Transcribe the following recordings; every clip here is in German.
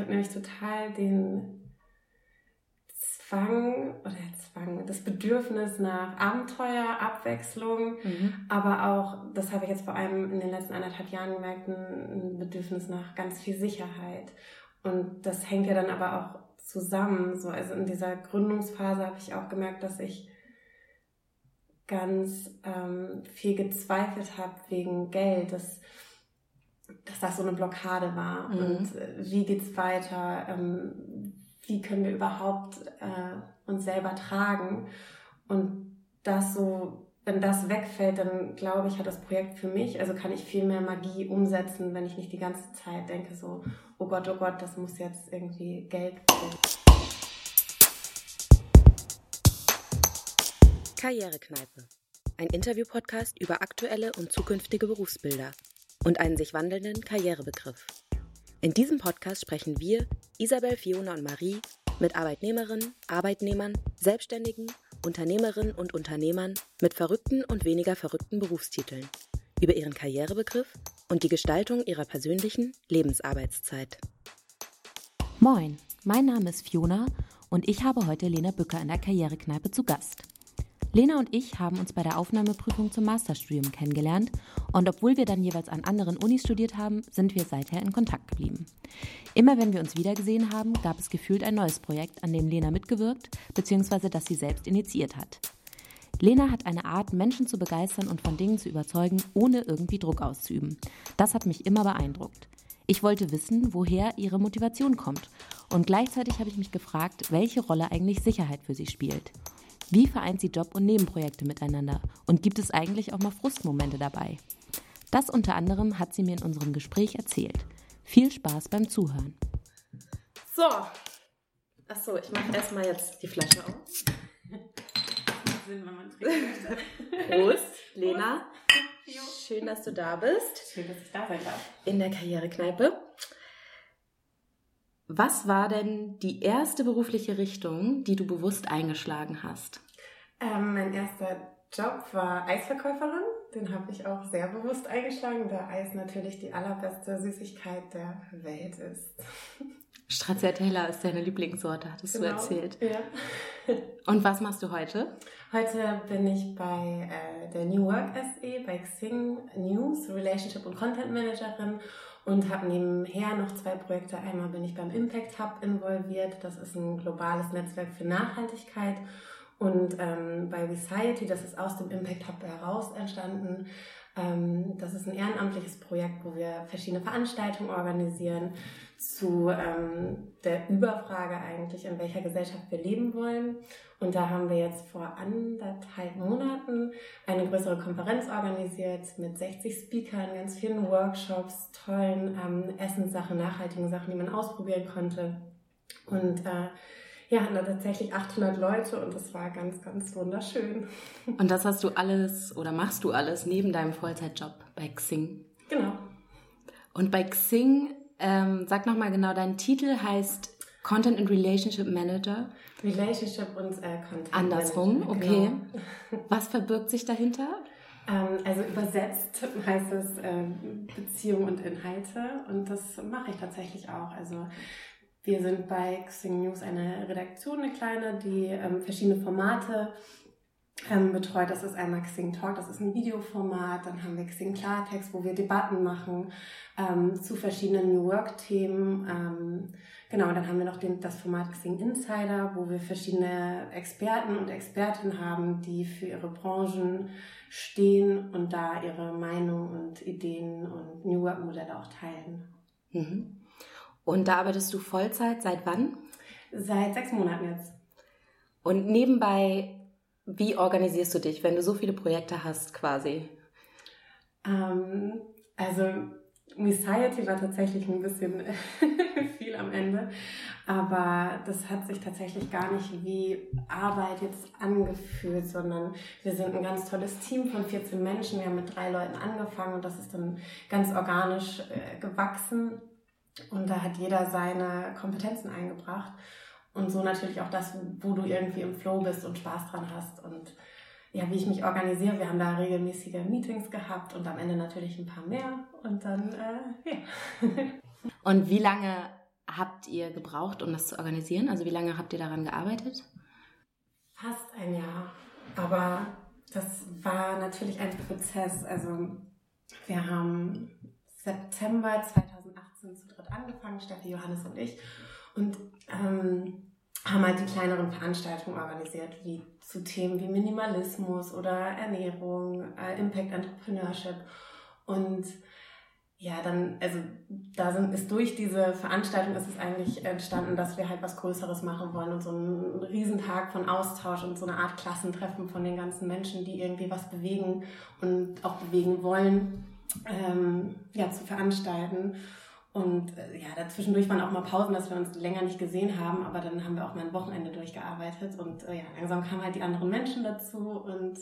habe nämlich total den Zwang oder Zwang, das Bedürfnis nach Abenteuer, Abwechslung, mhm. aber auch, das habe ich jetzt vor allem in den letzten anderthalb Jahren gemerkt, ein Bedürfnis nach ganz viel Sicherheit. Und das hängt ja dann aber auch zusammen. So, also in dieser Gründungsphase habe ich auch gemerkt, dass ich ganz ähm, viel gezweifelt habe wegen Geld, dass, dass das so eine Blockade war. Mhm. Und äh, wie geht's weiter? Ähm, wie können wir überhaupt äh, uns selber tragen? Und das so, wenn das wegfällt, dann glaube ich, hat das Projekt für mich, also kann ich viel mehr Magie umsetzen, wenn ich nicht die ganze Zeit denke so, oh Gott, oh Gott, das muss jetzt irgendwie Geld bringen. Karrierekneipe. Ein Interview-Podcast über aktuelle und zukünftige Berufsbilder und einen sich wandelnden Karrierebegriff. In diesem Podcast sprechen wir, Isabel, Fiona und Marie, mit Arbeitnehmerinnen, Arbeitnehmern, Selbstständigen, Unternehmerinnen und Unternehmern mit verrückten und weniger verrückten Berufstiteln über ihren Karrierebegriff und die Gestaltung ihrer persönlichen Lebensarbeitszeit. Moin, mein Name ist Fiona und ich habe heute Lena Bücker in der Karrierekneipe zu Gast. Lena und ich haben uns bei der Aufnahmeprüfung zum Masterstudium kennengelernt und obwohl wir dann jeweils an anderen Unis studiert haben, sind wir seither in Kontakt geblieben. Immer wenn wir uns wiedergesehen haben, gab es gefühlt ein neues Projekt, an dem Lena mitgewirkt bzw. das sie selbst initiiert hat. Lena hat eine Art, Menschen zu begeistern und von Dingen zu überzeugen, ohne irgendwie Druck auszuüben. Das hat mich immer beeindruckt. Ich wollte wissen, woher ihre Motivation kommt. Und gleichzeitig habe ich mich gefragt, welche Rolle eigentlich Sicherheit für sie spielt. Wie vereint sie Job und Nebenprojekte miteinander? Und gibt es eigentlich auch mal Frustmomente dabei? Das unter anderem hat sie mir in unserem Gespräch erzählt. Viel Spaß beim Zuhören. So. Achso, ich mache erstmal jetzt die Flasche auf. Sinn, wenn man trinken möchte. Prost, Lena. Schön, dass du da bist. Schön, dass ich da sein darf. In der Karrierekneipe. Was war denn die erste berufliche Richtung, die du bewusst eingeschlagen hast? Ähm, mein erster Job war Eisverkäuferin. Den habe ich auch sehr bewusst eingeschlagen, da Eis natürlich die allerbeste Süßigkeit der Welt ist. Stracciatella ist deine Lieblingssorte, hattest genau, du erzählt. Ja. Und was machst du heute? Heute bin ich bei äh, der New Work SE, bei Xing News, Relationship und Content Managerin und habe nebenher noch zwei Projekte. Einmal bin ich beim Impact Hub involviert. Das ist ein globales Netzwerk für Nachhaltigkeit. Und ähm, bei Society, das ist aus dem Impact Hub heraus entstanden. Ähm, das ist ein ehrenamtliches Projekt, wo wir verschiedene Veranstaltungen organisieren zu ähm, der Überfrage eigentlich, in welcher Gesellschaft wir leben wollen. Und da haben wir jetzt vor anderthalb Monaten eine größere Konferenz organisiert mit 60 Speakern, ganz vielen Workshops, tollen ähm, Essenssachen, nachhaltigen Sachen, die man ausprobieren konnte. Und äh, ja, hatten da tatsächlich 800 Leute und das war ganz, ganz wunderschön. Und das hast du alles oder machst du alles neben deinem Vollzeitjob bei Xing? Genau. Und bei Xing ähm, sag nochmal genau, dein Titel heißt Content and Relationship Manager. Relationship und äh, Content. Andersrum, Manager, okay. Genau. Was verbirgt sich dahinter? Ähm, also übersetzt heißt es äh, Beziehung und Inhalte und das mache ich tatsächlich auch. Also wir sind bei Xing News eine Redaktion, eine kleine, die ähm, verschiedene Formate ähm, betreut. Das ist einmal Xing Talk, das ist ein Videoformat. Dann haben wir Xing Klartext, wo wir Debatten machen ähm, zu verschiedenen New Work-Themen. Ähm, genau, dann haben wir noch den, das Format Xing Insider, wo wir verschiedene Experten und Expertinnen haben, die für ihre Branchen stehen und da ihre Meinung und Ideen und New Work-Modelle auch teilen. Mhm. Und da arbeitest du Vollzeit seit wann? Seit sechs Monaten jetzt. Und nebenbei wie organisierst du dich, wenn du so viele Projekte hast quasi? Ähm, also Messiety war tatsächlich ein bisschen viel am Ende, aber das hat sich tatsächlich gar nicht wie Arbeit jetzt angefühlt, sondern wir sind ein ganz tolles Team von 14 Menschen. Wir haben mit drei Leuten angefangen und das ist dann ganz organisch äh, gewachsen und da hat jeder seine Kompetenzen eingebracht. Und so natürlich auch das, wo du irgendwie im Flow bist und Spaß dran hast. Und ja, wie ich mich organisiere. Wir haben da regelmäßige Meetings gehabt und am Ende natürlich ein paar mehr. Und dann, äh, ja. und wie lange habt ihr gebraucht, um das zu organisieren? Also wie lange habt ihr daran gearbeitet? Fast ein Jahr. Aber das war natürlich ein Prozess. Also wir haben September 2018 zu dritt angefangen, Steffi, Johannes und ich. Und ähm, haben halt die kleineren Veranstaltungen organisiert, wie zu Themen wie Minimalismus oder Ernährung, äh, Impact Entrepreneurship. Und ja, dann, also da sind, ist durch diese Veranstaltung ist es eigentlich entstanden, dass wir halt was Größeres machen wollen und so einen Riesentag von Austausch und so eine Art Klassentreffen von den ganzen Menschen, die irgendwie was bewegen und auch bewegen wollen, ähm, ja, zu veranstalten. Und äh, ja, dazwischendurch waren auch mal Pausen, dass wir uns länger nicht gesehen haben, aber dann haben wir auch mal ein Wochenende durchgearbeitet und äh, ja, langsam kamen halt die anderen Menschen dazu und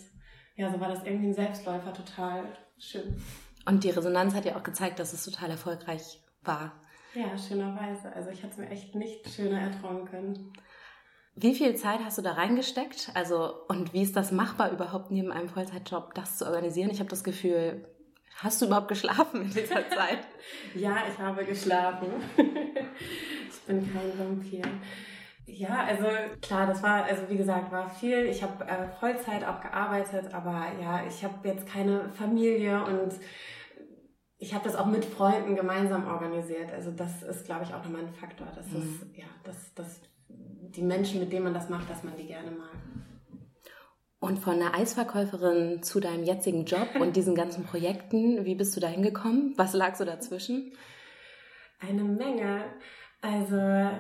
ja, so war das irgendwie ein Selbstläufer, total schön. Und die Resonanz hat ja auch gezeigt, dass es total erfolgreich war. Ja, schönerweise. Also ich hatte es mir echt nicht schöner erträumen können. Wie viel Zeit hast du da reingesteckt? Also, und wie ist das machbar, überhaupt neben einem Vollzeitjob das zu organisieren? Ich habe das Gefühl, Hast du überhaupt geschlafen in dieser Zeit? ja, ich habe geschlafen. ich bin kein Vampir. Ja, also klar, das war, also wie gesagt, war viel. Ich habe äh, Vollzeit auch gearbeitet, aber ja, ich habe jetzt keine Familie und ich habe das auch mit Freunden gemeinsam organisiert. Also das ist, glaube ich, auch nochmal ein Faktor. Das mhm. ist, ja, dass, dass die Menschen, mit denen man das macht, dass man die gerne mag. Und von der Eisverkäuferin zu deinem jetzigen Job und diesen ganzen Projekten, wie bist du da hingekommen? Was lag so dazwischen? Eine Menge. Also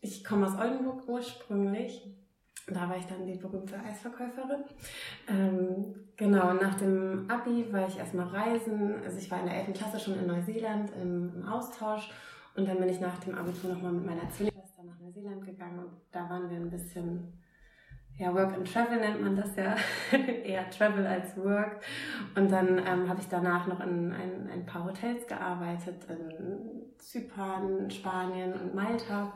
ich komme aus Oldenburg ursprünglich. Da war ich dann die berühmte Eisverkäuferin. Ähm, genau, nach dem Abi war ich erstmal reisen. Also ich war in der 11. Klasse schon in Neuseeland im, im Austausch. Und dann bin ich nach dem Abitur nochmal mit meiner Zwillingsschwester nach Neuseeland gegangen. Und da waren wir ein bisschen ja, Work and Travel nennt man das ja, eher Travel als Work. Und dann ähm, habe ich danach noch in ein, ein paar Hotels gearbeitet, in Zypern, Spanien und Malta.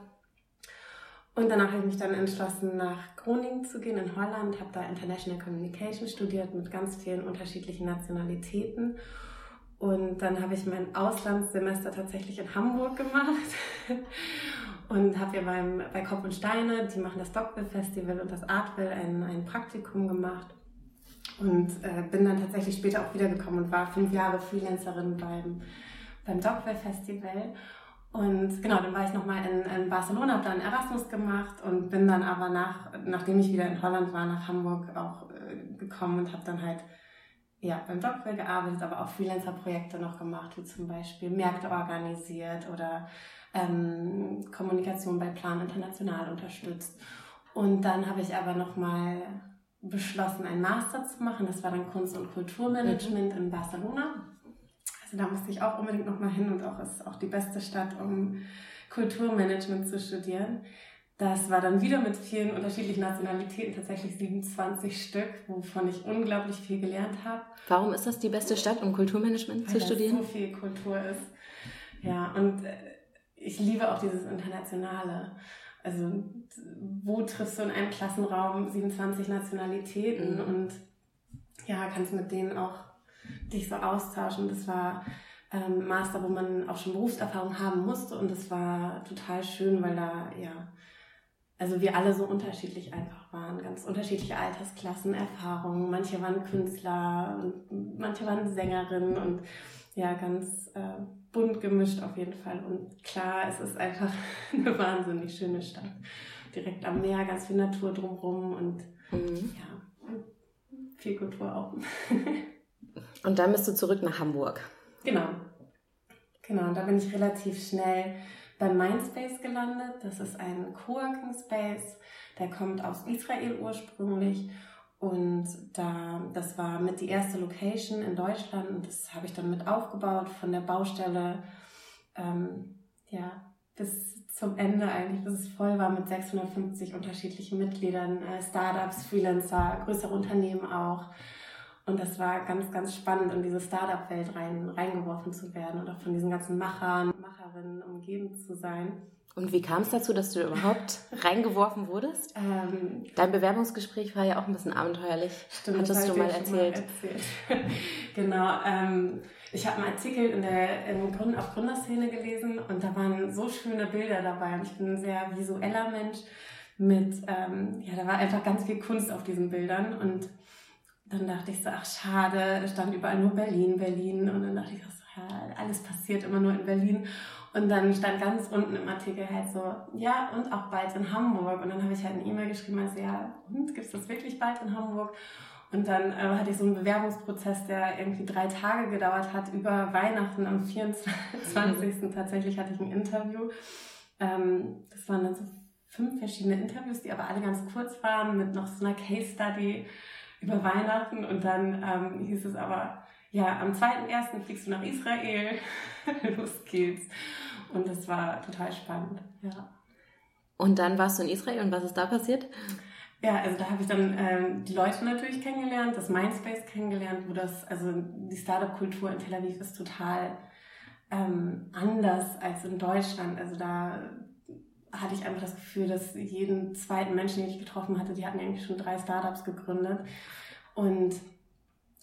Und danach habe ich mich dann entschlossen, nach Groningen zu gehen in Holland, habe da International Communication studiert mit ganz vielen unterschiedlichen Nationalitäten. Und dann habe ich mein Auslandssemester tatsächlich in Hamburg gemacht und habe ja beim, bei Kopf und Steine, die machen das Dockville Festival und das Artville, ein, ein Praktikum gemacht. Und äh, bin dann tatsächlich später auch wiedergekommen und war fünf Jahre Freelancerin beim, beim Dockville Festival. Und genau, dann war ich nochmal in, in Barcelona, habe dann Erasmus gemacht und bin dann aber nach, nachdem ich wieder in Holland war, nach Hamburg auch äh, gekommen und habe dann halt ja, beim Dockville gearbeitet, aber auch Freelancer-Projekte noch gemacht, wie zum Beispiel Märkte organisiert oder ähm, Kommunikation bei Plan International unterstützt. Und dann habe ich aber nochmal beschlossen, einen Master zu machen. Das war dann Kunst- und Kulturmanagement in Barcelona. Also da musste ich auch unbedingt nochmal hin und auch ist auch die beste Stadt, um Kulturmanagement zu studieren. Das war dann wieder mit vielen unterschiedlichen Nationalitäten, tatsächlich 27 Stück, wovon ich unglaublich viel gelernt habe. Warum ist das die beste Stadt, um Kulturmanagement Weil zu studieren? Weil so viel Kultur ist. Ja, und äh, ich liebe auch dieses Internationale. Also, wo triffst du in einem Klassenraum 27 Nationalitäten mhm. und ja, kannst mit denen auch dich so austauschen. Das war ähm, Master, wo man auch schon Berufserfahrung haben musste und das war total schön, weil da, ja, also wir alle so unterschiedlich einfach waren, ganz unterschiedliche Altersklassen, Erfahrungen. Manche waren Künstler und manche waren Sängerinnen und ja, ganz äh, bunt gemischt auf jeden Fall. Und klar, es ist einfach eine wahnsinnig schöne Stadt. Direkt am Meer, ganz viel Natur drumherum und mhm. ja, viel Kultur auch. und dann bist du zurück nach Hamburg. Genau. Genau, und da bin ich relativ schnell beim Mindspace gelandet. Das ist ein Coworking Space, der kommt aus Israel ursprünglich und da, das war mit die erste Location in Deutschland und das habe ich dann mit aufgebaut von der Baustelle, ähm, ja, bis zum Ende eigentlich, bis es voll war mit 650 unterschiedlichen Mitgliedern, äh, Startups, Freelancer, größere Unternehmen auch. Und das war ganz, ganz spannend, in diese Startup-Welt rein, reingeworfen zu werden und auch von diesen ganzen Machern, Macherinnen umgeben zu sein. Und wie kam es dazu, dass du überhaupt reingeworfen wurdest? Ähm, Dein Bewerbungsgespräch war ja auch ein bisschen abenteuerlich. Stimmt, Hattest du mal erzählt. mal erzählt. genau. Ähm, ich habe einen Artikel in der in Grund, auf Gründerszene gelesen und da waren so schöne Bilder dabei und ich bin ein sehr visueller Mensch mit, ähm, ja, da war einfach ganz viel Kunst auf diesen Bildern und dann dachte ich so, ach schade, stand überall nur Berlin, Berlin und dann dachte ich so, ja, alles passiert immer nur in Berlin und dann stand ganz unten im Artikel halt so, ja, und auch bald in Hamburg. Und dann habe ich halt eine E-Mail geschrieben, also ja, und gibt es das wirklich bald in Hamburg? Und dann äh, hatte ich so einen Bewerbungsprozess, der irgendwie drei Tage gedauert hat, über Weihnachten am 24. Mhm. tatsächlich hatte ich ein Interview. Ähm, das waren dann so fünf verschiedene Interviews, die aber alle ganz kurz waren, mit noch so einer Case Study über Weihnachten. Und dann ähm, hieß es aber, ja, am 2.1. fliegst du nach Israel. Los geht's. Und das war total spannend, ja. Und dann warst du in Israel und was ist da passiert? Ja, also da habe ich dann ähm, die Leute natürlich kennengelernt, das Mindspace kennengelernt, wo das, also die Startup-Kultur in Tel Aviv ist total ähm, anders als in Deutschland. Also da hatte ich einfach das Gefühl, dass jeden zweiten Menschen, den ich getroffen hatte, die hatten irgendwie schon drei Startups gegründet. Und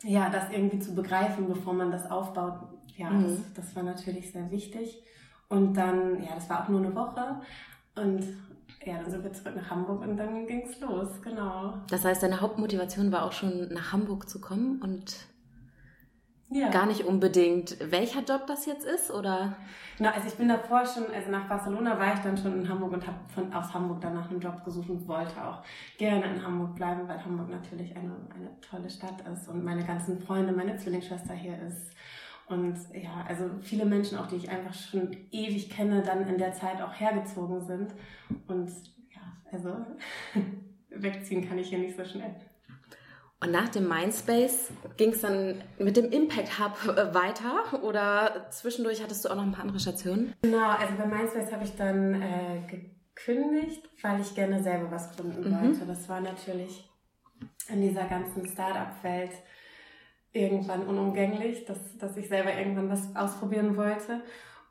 ja, das irgendwie zu begreifen, bevor man das aufbaut, ja, mhm. das, das war natürlich sehr wichtig. Und dann, ja, das war auch nur eine Woche. Und ja, dann sind wir zurück nach Hamburg und dann ging es los, genau. Das heißt, deine Hauptmotivation war auch schon nach Hamburg zu kommen und ja. gar nicht unbedingt, welcher Job das jetzt ist, oder? Genau, also ich bin davor schon, also nach Barcelona war ich dann schon in Hamburg und habe von aus Hamburg dann nach einem Job gesucht und wollte auch gerne in Hamburg bleiben, weil Hamburg natürlich eine, eine tolle Stadt ist und meine ganzen Freunde, meine Zwillingsschwester hier ist. Und ja, also viele Menschen auch, die ich einfach schon ewig kenne, dann in der Zeit auch hergezogen sind. Und ja, also wegziehen kann ich hier nicht so schnell. Und nach dem Mindspace ging es dann mit dem Impact Hub äh, weiter oder zwischendurch hattest du auch noch ein paar andere Stationen? Genau, also bei Mindspace habe ich dann äh, gekündigt, weil ich gerne selber was gründen mhm. wollte. Das war natürlich in dieser ganzen Startup-Welt irgendwann unumgänglich, dass, dass ich selber irgendwann was ausprobieren wollte.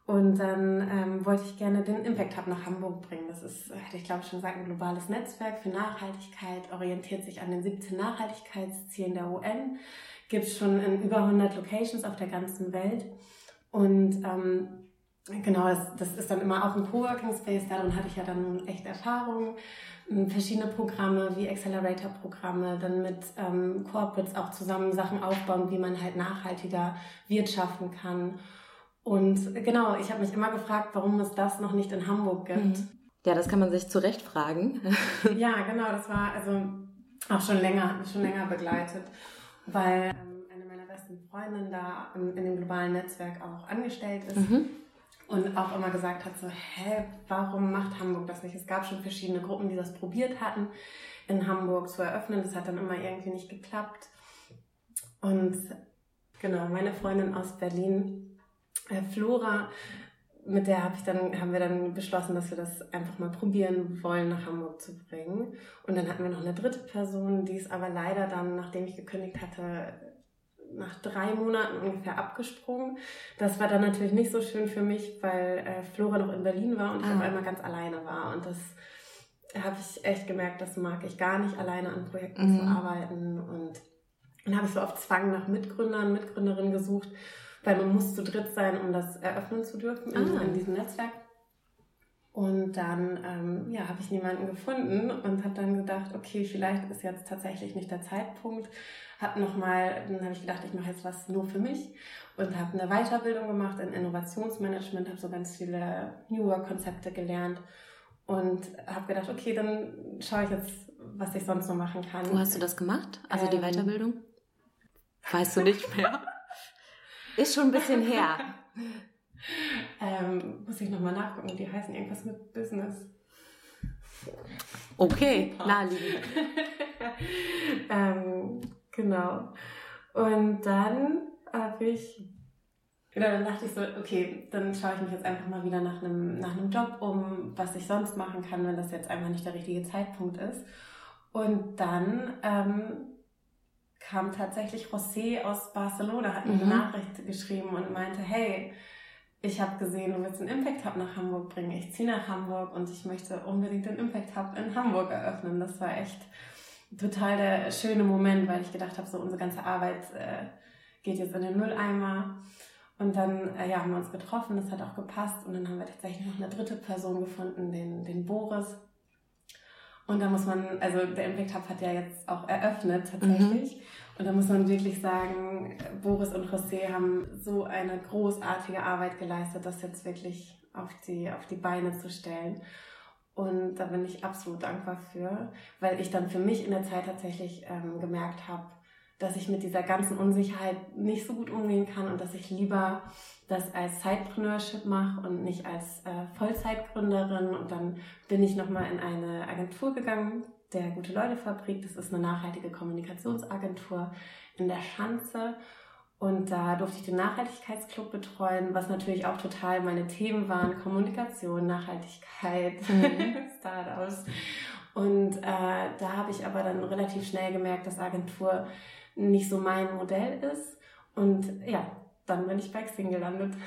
Und dann ähm, wollte ich gerne den Impact Hub nach Hamburg bringen. Das ist, hätte ich glaube schon gesagt, ein globales Netzwerk für Nachhaltigkeit, orientiert sich an den 17 Nachhaltigkeitszielen der UN, gibt schon in über 100 Locations auf der ganzen Welt. Und ähm, genau, das, das ist dann immer auch ein Coworking Space. Darin hatte ich ja dann echt Erfahrung ähm, verschiedene Programme wie Accelerator-Programme, dann mit ähm, Corporates auch zusammen Sachen aufbauen, wie man halt nachhaltiger wirtschaften kann. Und genau, ich habe mich immer gefragt, warum es das noch nicht in Hamburg gibt. Mhm. Ja, das kann man sich zu Recht fragen. ja, genau, das war also auch schon länger, hat mich schon länger begleitet, weil ähm, eine meiner besten Freundinnen da in, in, dem globalen Netzwerk auch angestellt ist. Mhm. Und auch immer gesagt hat, so, hä, warum macht Hamburg das nicht? Es gab schon verschiedene Gruppen, die das probiert hatten, in Hamburg zu eröffnen. Das hat dann immer irgendwie nicht geklappt. Und genau, meine Freundin aus Berlin Flora, mit der habe ich dann, haben wir dann beschlossen, dass wir das einfach mal probieren wollen, nach Hamburg zu bringen. Und dann hatten wir noch eine dritte Person, die ist aber leider dann, nachdem ich gekündigt hatte, nach drei Monaten ungefähr abgesprungen. Das war dann natürlich nicht so schön für mich, weil äh, Flora noch in Berlin war und ich ah. auf einmal ganz alleine war. Und das habe ich echt gemerkt, das mag ich gar nicht, alleine an Projekten mhm. zu arbeiten. Und dann habe ich so auf Zwang nach Mitgründern, Mitgründerinnen gesucht weil man muss zu dritt sein, um das eröffnen zu dürfen in, ah. in diesem Netzwerk. Und dann ähm, ja, habe ich niemanden gefunden und habe dann gedacht, okay, vielleicht ist jetzt tatsächlich nicht der Zeitpunkt. Hab noch mal, dann habe ich gedacht, ich mache jetzt was nur für mich und habe eine Weiterbildung gemacht in Innovationsmanagement, habe so ganz viele New Work Konzepte gelernt und habe gedacht, okay, dann schaue ich jetzt, was ich sonst noch machen kann. Wo hast du das gemacht? Also die ähm, Weiterbildung? Weißt du nicht mehr? Ist schon ein bisschen her. ähm, muss ich nochmal nachgucken. Die heißen irgendwas mit Business. Okay, naheliegend. ähm, genau. Und dann habe ich, genau, dann dachte ich so, okay, dann schaue ich mich jetzt einfach mal wieder nach einem, nach einem Job um, was ich sonst machen kann, wenn das jetzt einfach nicht der richtige Zeitpunkt ist. Und dann ähm, kam tatsächlich José aus Barcelona, hat mir mhm. eine Nachricht geschrieben und meinte, hey, ich habe gesehen, du willst einen Impact Hub nach Hamburg bringen. Ich ziehe nach Hamburg und ich möchte unbedingt den Impact Hub in Hamburg eröffnen. Das war echt total der schöne Moment, weil ich gedacht habe, so unsere ganze Arbeit äh, geht jetzt in den Mülleimer. Und dann äh, ja, haben wir uns getroffen, das hat auch gepasst. Und dann haben wir tatsächlich noch eine dritte Person gefunden, den, den Boris. Und da muss man, also der Impact Hub hat ja jetzt auch eröffnet tatsächlich. Mhm. Und da muss man wirklich sagen, Boris und José haben so eine großartige Arbeit geleistet, das jetzt wirklich auf die, auf die Beine zu stellen. Und da bin ich absolut dankbar für, weil ich dann für mich in der Zeit tatsächlich ähm, gemerkt habe, dass ich mit dieser ganzen Unsicherheit nicht so gut umgehen kann und dass ich lieber das als Sidepreneurship mache und nicht als äh, Vollzeitgründerin. Und dann bin ich nochmal in eine Agentur gegangen, der Gute Leute Fabrik. Das ist eine nachhaltige Kommunikationsagentur in der Schanze. Und da durfte ich den Nachhaltigkeitsclub betreuen, was natürlich auch total meine Themen waren. Kommunikation, Nachhaltigkeit, mhm. Startups. Und äh, da habe ich aber dann relativ schnell gemerkt, dass Agentur nicht so mein Modell ist. Und ja, dann bin ich bei Xing gelandet.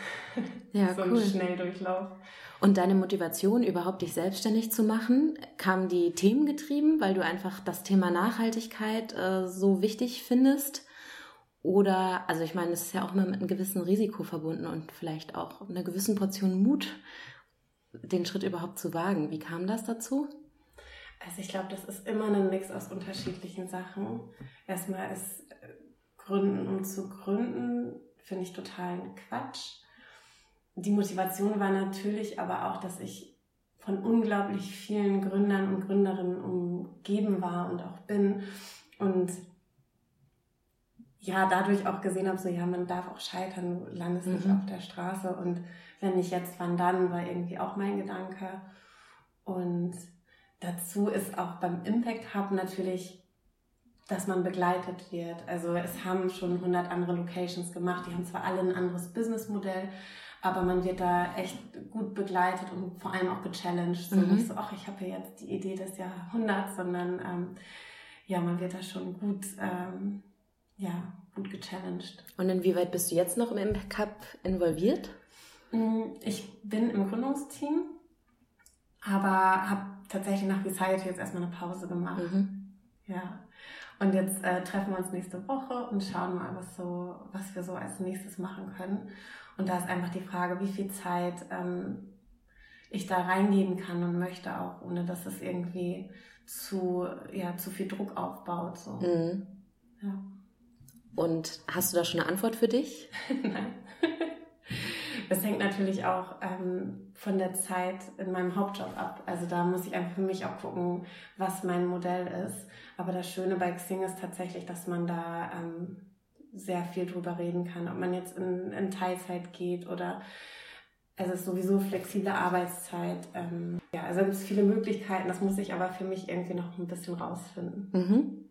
Ja, so cool. ein Schnelldurchlauf. Und deine Motivation, überhaupt dich selbstständig zu machen, kam die themengetrieben, weil du einfach das Thema Nachhaltigkeit äh, so wichtig findest? Oder, also ich meine, es ist ja auch immer mit einem gewissen Risiko verbunden und vielleicht auch einer gewissen Portion Mut, den Schritt überhaupt zu wagen. Wie kam das dazu? Also ich glaube, das ist immer ein Mix aus unterschiedlichen Sachen. Erstmal ist äh, Gründen, um zu gründen, finde ich total Quatsch. Die Motivation war natürlich aber auch, dass ich von unglaublich vielen Gründern und Gründerinnen umgeben war und auch bin. Und ja, dadurch auch gesehen habe, so ja, man darf auch scheitern, du landest mhm. nicht auf der Straße. Und wenn nicht jetzt, wann dann, war irgendwie auch mein Gedanke. Und Dazu ist auch beim Impact Hub natürlich, dass man begleitet wird. Also es haben schon 100 andere Locations gemacht, die haben zwar alle ein anderes Businessmodell, aber man wird da echt gut begleitet und vor allem auch gechallenged. So mhm. nicht so, ach, ich habe ja jetzt die Idee des Jahrhunderts, sondern ähm, ja, man wird da schon gut, ähm, ja, gut gechallenged. Und inwieweit bist du jetzt noch im Impact Hub involviert? Mm, ich bin im Gründungsteam, aber habe tatsächlich nach Visayat jetzt erstmal eine Pause gemacht. Mhm. Ja. Und jetzt äh, treffen wir uns nächste Woche und schauen mal, was so, was wir so als nächstes machen können. Und da ist einfach die Frage, wie viel Zeit ähm, ich da reingeben kann und möchte auch, ohne dass es irgendwie zu, ja, zu viel Druck aufbaut. So. Mhm. Ja. Und hast du da schon eine Antwort für dich? Nein. Das hängt natürlich auch ähm, von der Zeit in meinem Hauptjob ab. Also da muss ich einfach für mich auch gucken, was mein Modell ist. Aber das Schöne bei Xing ist tatsächlich, dass man da ähm, sehr viel drüber reden kann, ob man jetzt in, in Teilzeit geht oder es ist sowieso flexible Arbeitszeit. Ähm, ja, also es gibt viele Möglichkeiten. Das muss ich aber für mich irgendwie noch ein bisschen rausfinden. Mhm.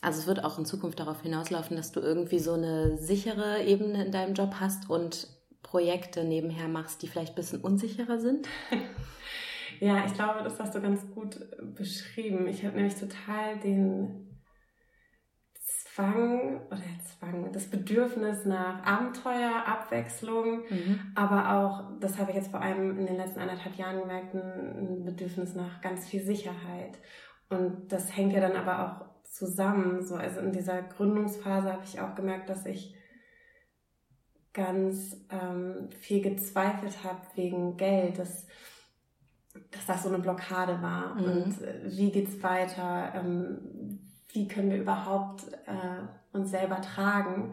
Also es wird auch in Zukunft darauf hinauslaufen, dass du irgendwie so eine sichere Ebene in deinem Job hast und Projekte nebenher machst, die vielleicht ein bisschen unsicherer sind? ja, ich glaube, das hast du ganz gut beschrieben. Ich habe nämlich total den Zwang oder Zwang, das Bedürfnis nach Abenteuer, Abwechslung, mhm. aber auch, das habe ich jetzt vor allem in den letzten anderthalb Jahren gemerkt, ein Bedürfnis nach ganz viel Sicherheit. Und das hängt ja dann aber auch zusammen. So, also in dieser Gründungsphase habe ich auch gemerkt, dass ich ganz ähm, viel gezweifelt habe wegen Geld, dass, dass das so eine Blockade war. Mhm. Und äh, wie geht's weiter? Ähm, wie können wir überhaupt äh, uns selber tragen?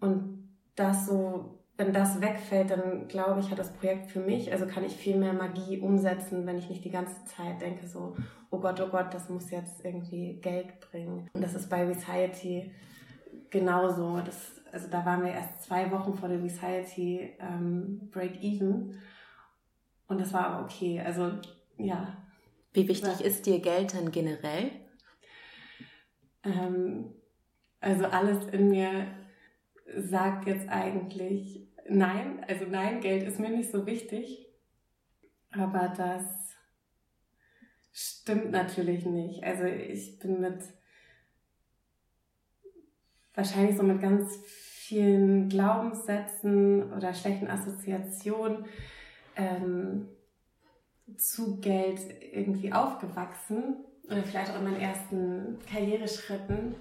Und das so, wenn das wegfällt, dann glaube ich, hat das Projekt für mich, also kann ich viel mehr Magie umsetzen, wenn ich nicht die ganze Zeit denke so, oh Gott, oh Gott, das muss jetzt irgendwie Geld bringen. Und das ist bei Reciety genauso. Das also da waren wir erst zwei Wochen vor der Reciety ähm, Break-Even. Und das war aber okay. Also, ja. Wie wichtig ist dir Geld denn generell? Ähm, also alles in mir sagt jetzt eigentlich nein. Also nein, Geld ist mir nicht so wichtig. Aber das stimmt natürlich nicht. Also ich bin mit wahrscheinlich so mit ganz vielen Glaubenssätzen oder schlechten Assoziationen ähm, zu Geld irgendwie aufgewachsen oder vielleicht auch in meinen ersten Karriereschritten,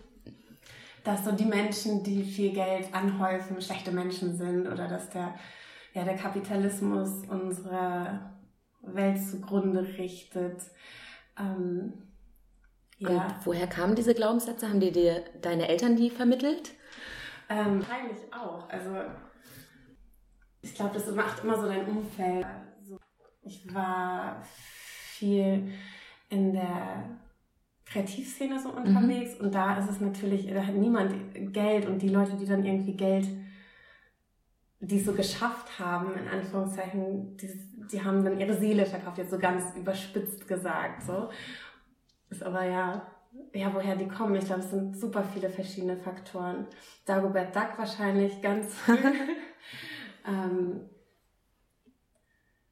dass so die Menschen, die viel Geld anhäufen, schlechte Menschen sind oder dass der, ja, der Kapitalismus unsere Welt zugrunde richtet. Ähm, ja. Und woher kamen diese Glaubenssätze? Haben dir, dir deine Eltern die vermittelt? Ähm, eigentlich auch. Also ich glaube, das macht immer so dein Umfeld. Also, ich war viel in der Kreativszene so unterwegs mhm. und da ist es natürlich, da hat niemand Geld und die Leute, die dann irgendwie Geld, die so geschafft haben, in Anführungszeichen, die, die haben dann ihre Seele verkauft, jetzt so ganz überspitzt gesagt, so. Ist aber ja, ja, woher die kommen. Ich glaube, es sind super viele verschiedene Faktoren. Dagobert Duck wahrscheinlich ganz ähm,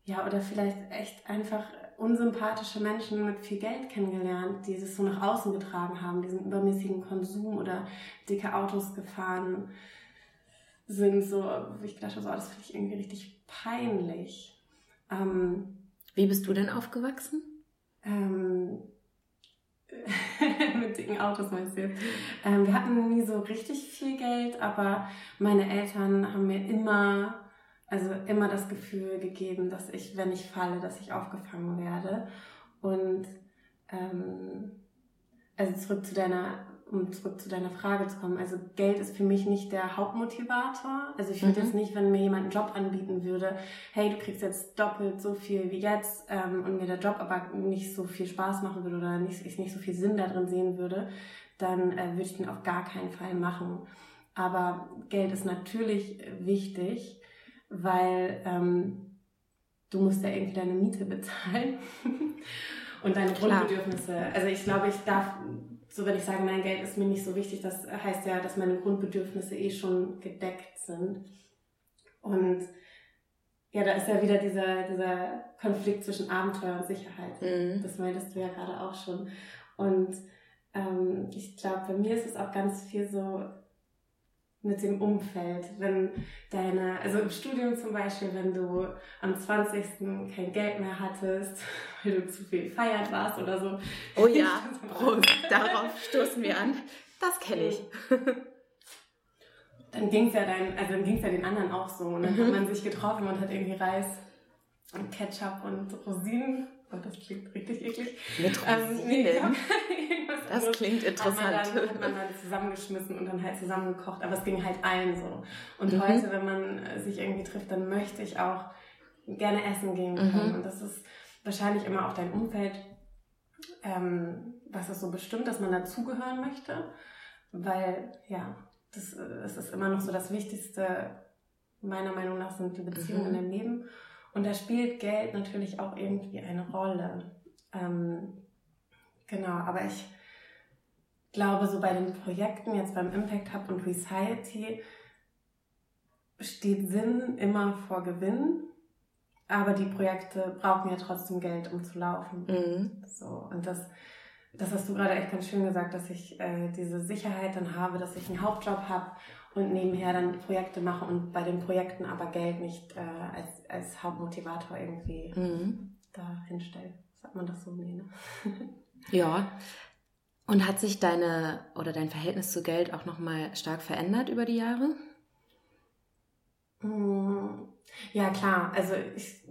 ja, oder vielleicht echt einfach unsympathische Menschen mit viel Geld kennengelernt, die es so nach außen getragen haben, diesen übermäßigen Konsum oder dicke Autos gefahren sind, so, ich gedacht habe, so, das finde ich irgendwie richtig peinlich. Ähm, Wie bist du denn aufgewachsen? Ähm, mit dicken Autos meinst du jetzt? Ähm, wir hatten nie so richtig viel Geld, aber meine Eltern haben mir immer also immer das Gefühl gegeben, dass ich, wenn ich falle, dass ich aufgefangen werde. Und ähm, also zurück zu deiner, um zurück zu deiner Frage zu kommen, also Geld ist für mich nicht der Hauptmotivator. Also ich würde mhm. jetzt nicht, wenn mir jemand einen Job anbieten würde, hey, du kriegst jetzt doppelt so viel wie jetzt ähm, und mir der Job aber nicht so viel Spaß machen würde oder nicht, ich nicht so viel Sinn darin sehen würde, dann äh, würde ich den auf gar keinen Fall machen. Aber Geld ist natürlich wichtig weil ähm, du musst ja irgendwie deine Miete bezahlen und deine. Grundbedürfnisse. Also ich glaube, ich darf, so wenn ich sage, mein Geld ist mir nicht so wichtig, das heißt ja, dass meine Grundbedürfnisse eh schon gedeckt sind. Und ja, da ist ja wieder dieser, dieser Konflikt zwischen Abenteuer und Sicherheit. Mhm. Das meintest du ja gerade auch schon. Und ähm, ich glaube, bei mir ist es auch ganz viel so, mit dem Umfeld. Wenn deine, also im Studium zum Beispiel, wenn du am 20. kein Geld mehr hattest, weil du zu viel feiern warst oder so. Oh ja, Prost, darauf stoßen wir an. Das kenne ich. Dann ging es ja dann, also dann ja den anderen auch so. Und dann mhm. hat man sich getroffen und hat irgendwie Reis und Ketchup und Rosinen Oh, das klingt richtig eklig. Mit ähm, nee, das klingt interessant. Hat man, dann, hat man dann zusammengeschmissen und dann halt zusammengekocht. Aber es ging halt allen so. Und mhm. heute, wenn man äh, sich irgendwie trifft, dann möchte ich auch gerne essen gehen können. Mhm. Und das ist wahrscheinlich immer auch dein Umfeld, ähm, was es so bestimmt, dass man dazugehören möchte. Weil, ja, das, das ist immer noch so das Wichtigste, meiner Meinung nach, sind die Beziehungen mhm. im Leben. Und da spielt Geld natürlich auch irgendwie eine Rolle. Ähm, genau, aber ich glaube, so bei den Projekten, jetzt beim Impact Hub und Reciety, steht Sinn immer vor Gewinn, aber die Projekte brauchen ja trotzdem Geld, um zu laufen. Mhm. So, und das, das hast du gerade echt ganz schön gesagt, dass ich äh, diese Sicherheit dann habe, dass ich einen Hauptjob habe und nebenher dann Projekte mache und bei den Projekten aber Geld nicht äh, als, als Hauptmotivator irgendwie mhm. da hinstelle. Sagt man das so? Nee, ne? ja. Und hat sich deine oder dein Verhältnis zu Geld auch nochmal stark verändert über die Jahre? Mm, ja, klar. Also ich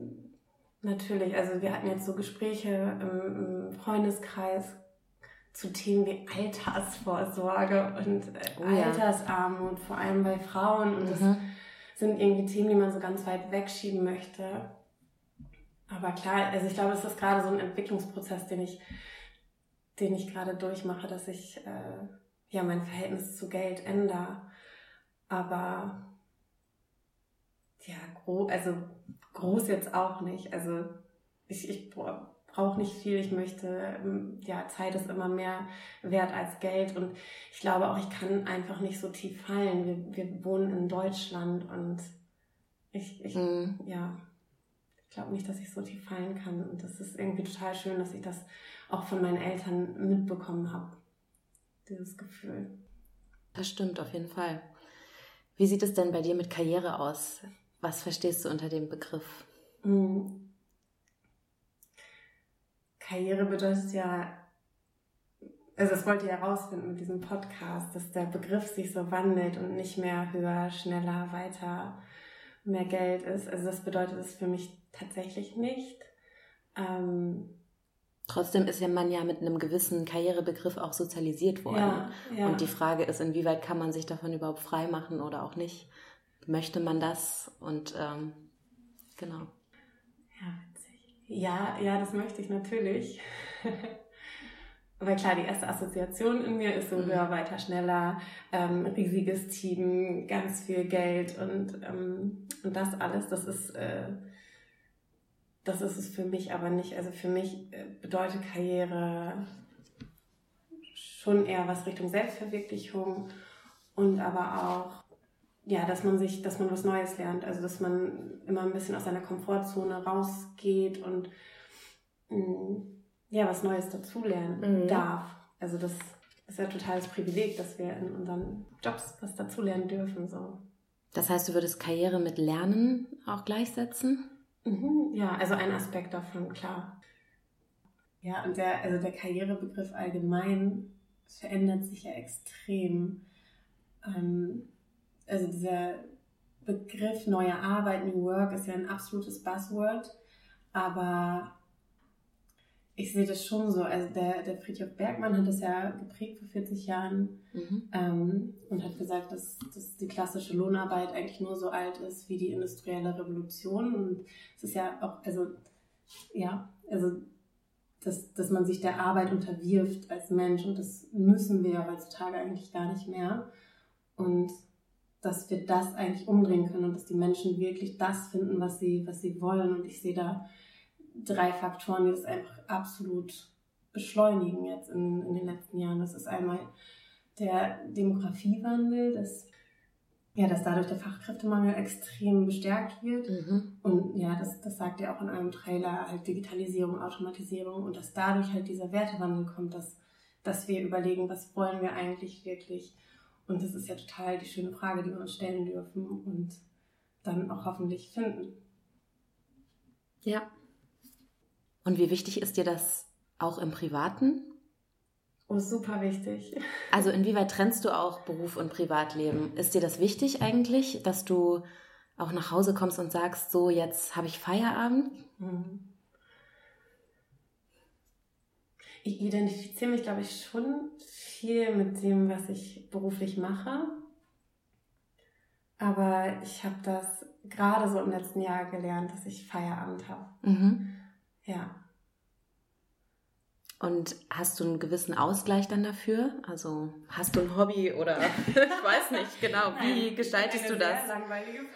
natürlich, also wir hatten jetzt so Gespräche im, im Freundeskreis, zu Themen wie Altersvorsorge und äh, oh, ja. Altersarmut, vor allem bei Frauen. Und mhm. das sind irgendwie Themen, die man so ganz weit wegschieben möchte. Aber klar, also ich glaube, es ist gerade so ein Entwicklungsprozess, den ich, den ich gerade durchmache, dass ich äh, ja mein Verhältnis zu Geld ändere. Aber ja, groß, also groß jetzt auch nicht. Also ich, ich boah, brauche nicht viel, ich möchte, ähm, ja, Zeit ist immer mehr wert als Geld und ich glaube auch, ich kann einfach nicht so tief fallen. Wir, wir wohnen in Deutschland und ich, ich mhm. ja, ich glaube nicht, dass ich so tief fallen kann und das ist irgendwie total schön, dass ich das auch von meinen Eltern mitbekommen habe, dieses Gefühl. Das stimmt auf jeden Fall. Wie sieht es denn bei dir mit Karriere aus? Was verstehst du unter dem Begriff? Mhm. Karriere bedeutet ja also das wollte ich herausfinden mit diesem Podcast, dass der Begriff sich so wandelt und nicht mehr höher, schneller, weiter, mehr Geld ist. Also das bedeutet es für mich tatsächlich nicht. Ähm, Trotzdem ist ja man ja mit einem gewissen Karrierebegriff auch sozialisiert worden. Ja, ja. Und die Frage ist, inwieweit kann man sich davon überhaupt frei machen oder auch nicht? Möchte man das? Und ähm, genau. Ja, ja, das möchte ich natürlich. Weil klar, die erste Assoziation in mir ist so mhm. höher, weiter, schneller, ähm, riesiges Team, ganz viel Geld und, ähm, und das alles, das ist, äh, das ist es für mich aber nicht. Also für mich äh, bedeutet Karriere schon eher was Richtung Selbstverwirklichung und aber auch, ja, dass man sich, dass man was Neues lernt. Also dass man immer ein bisschen aus seiner Komfortzone rausgeht und mh, mm, ja, was Neues dazulernen mhm. darf. Also das ist ja totales Privileg, dass wir in unseren Jobs was dazulernen dürfen. So. Das heißt, du würdest Karriere mit Lernen auch gleichsetzen? Mhm, ja, also ein Aspekt davon, klar. Ja, und der, also der Karrierebegriff allgemein verändert sich ja extrem. Ähm, also dieser Begriff neue Arbeit, New Work ist ja ein absolutes Buzzword, aber ich sehe das schon so. Also der, der Friedhof Bergmann hat das ja geprägt vor 40 Jahren mhm. ähm, und hat gesagt, dass, dass die klassische Lohnarbeit eigentlich nur so alt ist wie die industrielle Revolution. Und es ist ja auch, also ja, also dass, dass man sich der Arbeit unterwirft als Mensch und das müssen wir ja heutzutage eigentlich gar nicht mehr. Und dass wir das eigentlich umdrehen können und dass die Menschen wirklich das finden, was sie, was sie wollen. Und ich sehe da drei Faktoren, die das einfach absolut beschleunigen jetzt in, in den letzten Jahren. Das ist einmal der Demografiewandel, dass, ja, dass dadurch der Fachkräftemangel extrem bestärkt wird. Mhm. Und ja, das, das sagt ja auch in einem Trailer, halt Digitalisierung, Automatisierung und dass dadurch halt dieser Wertewandel kommt, dass, dass wir überlegen, was wollen wir eigentlich wirklich. Und das ist ja total die schöne Frage, die wir uns stellen dürfen und dann auch hoffentlich finden. Ja, und wie wichtig ist dir das auch im Privaten? Oh, super wichtig. Also inwieweit trennst du auch Beruf und Privatleben? Ist dir das wichtig eigentlich, dass du auch nach Hause kommst und sagst, so jetzt habe ich Feierabend? Mhm. Ich identifiziere mich, glaube ich, schon viel mit dem, was ich beruflich mache. Aber ich habe das gerade so im letzten Jahr gelernt, dass ich Feierabend habe. Mhm. Ja. Und hast du einen gewissen Ausgleich dann dafür? Also hast du ein Hobby oder ich weiß nicht genau, wie Nein, gestaltest eine du das? Sehr langweilige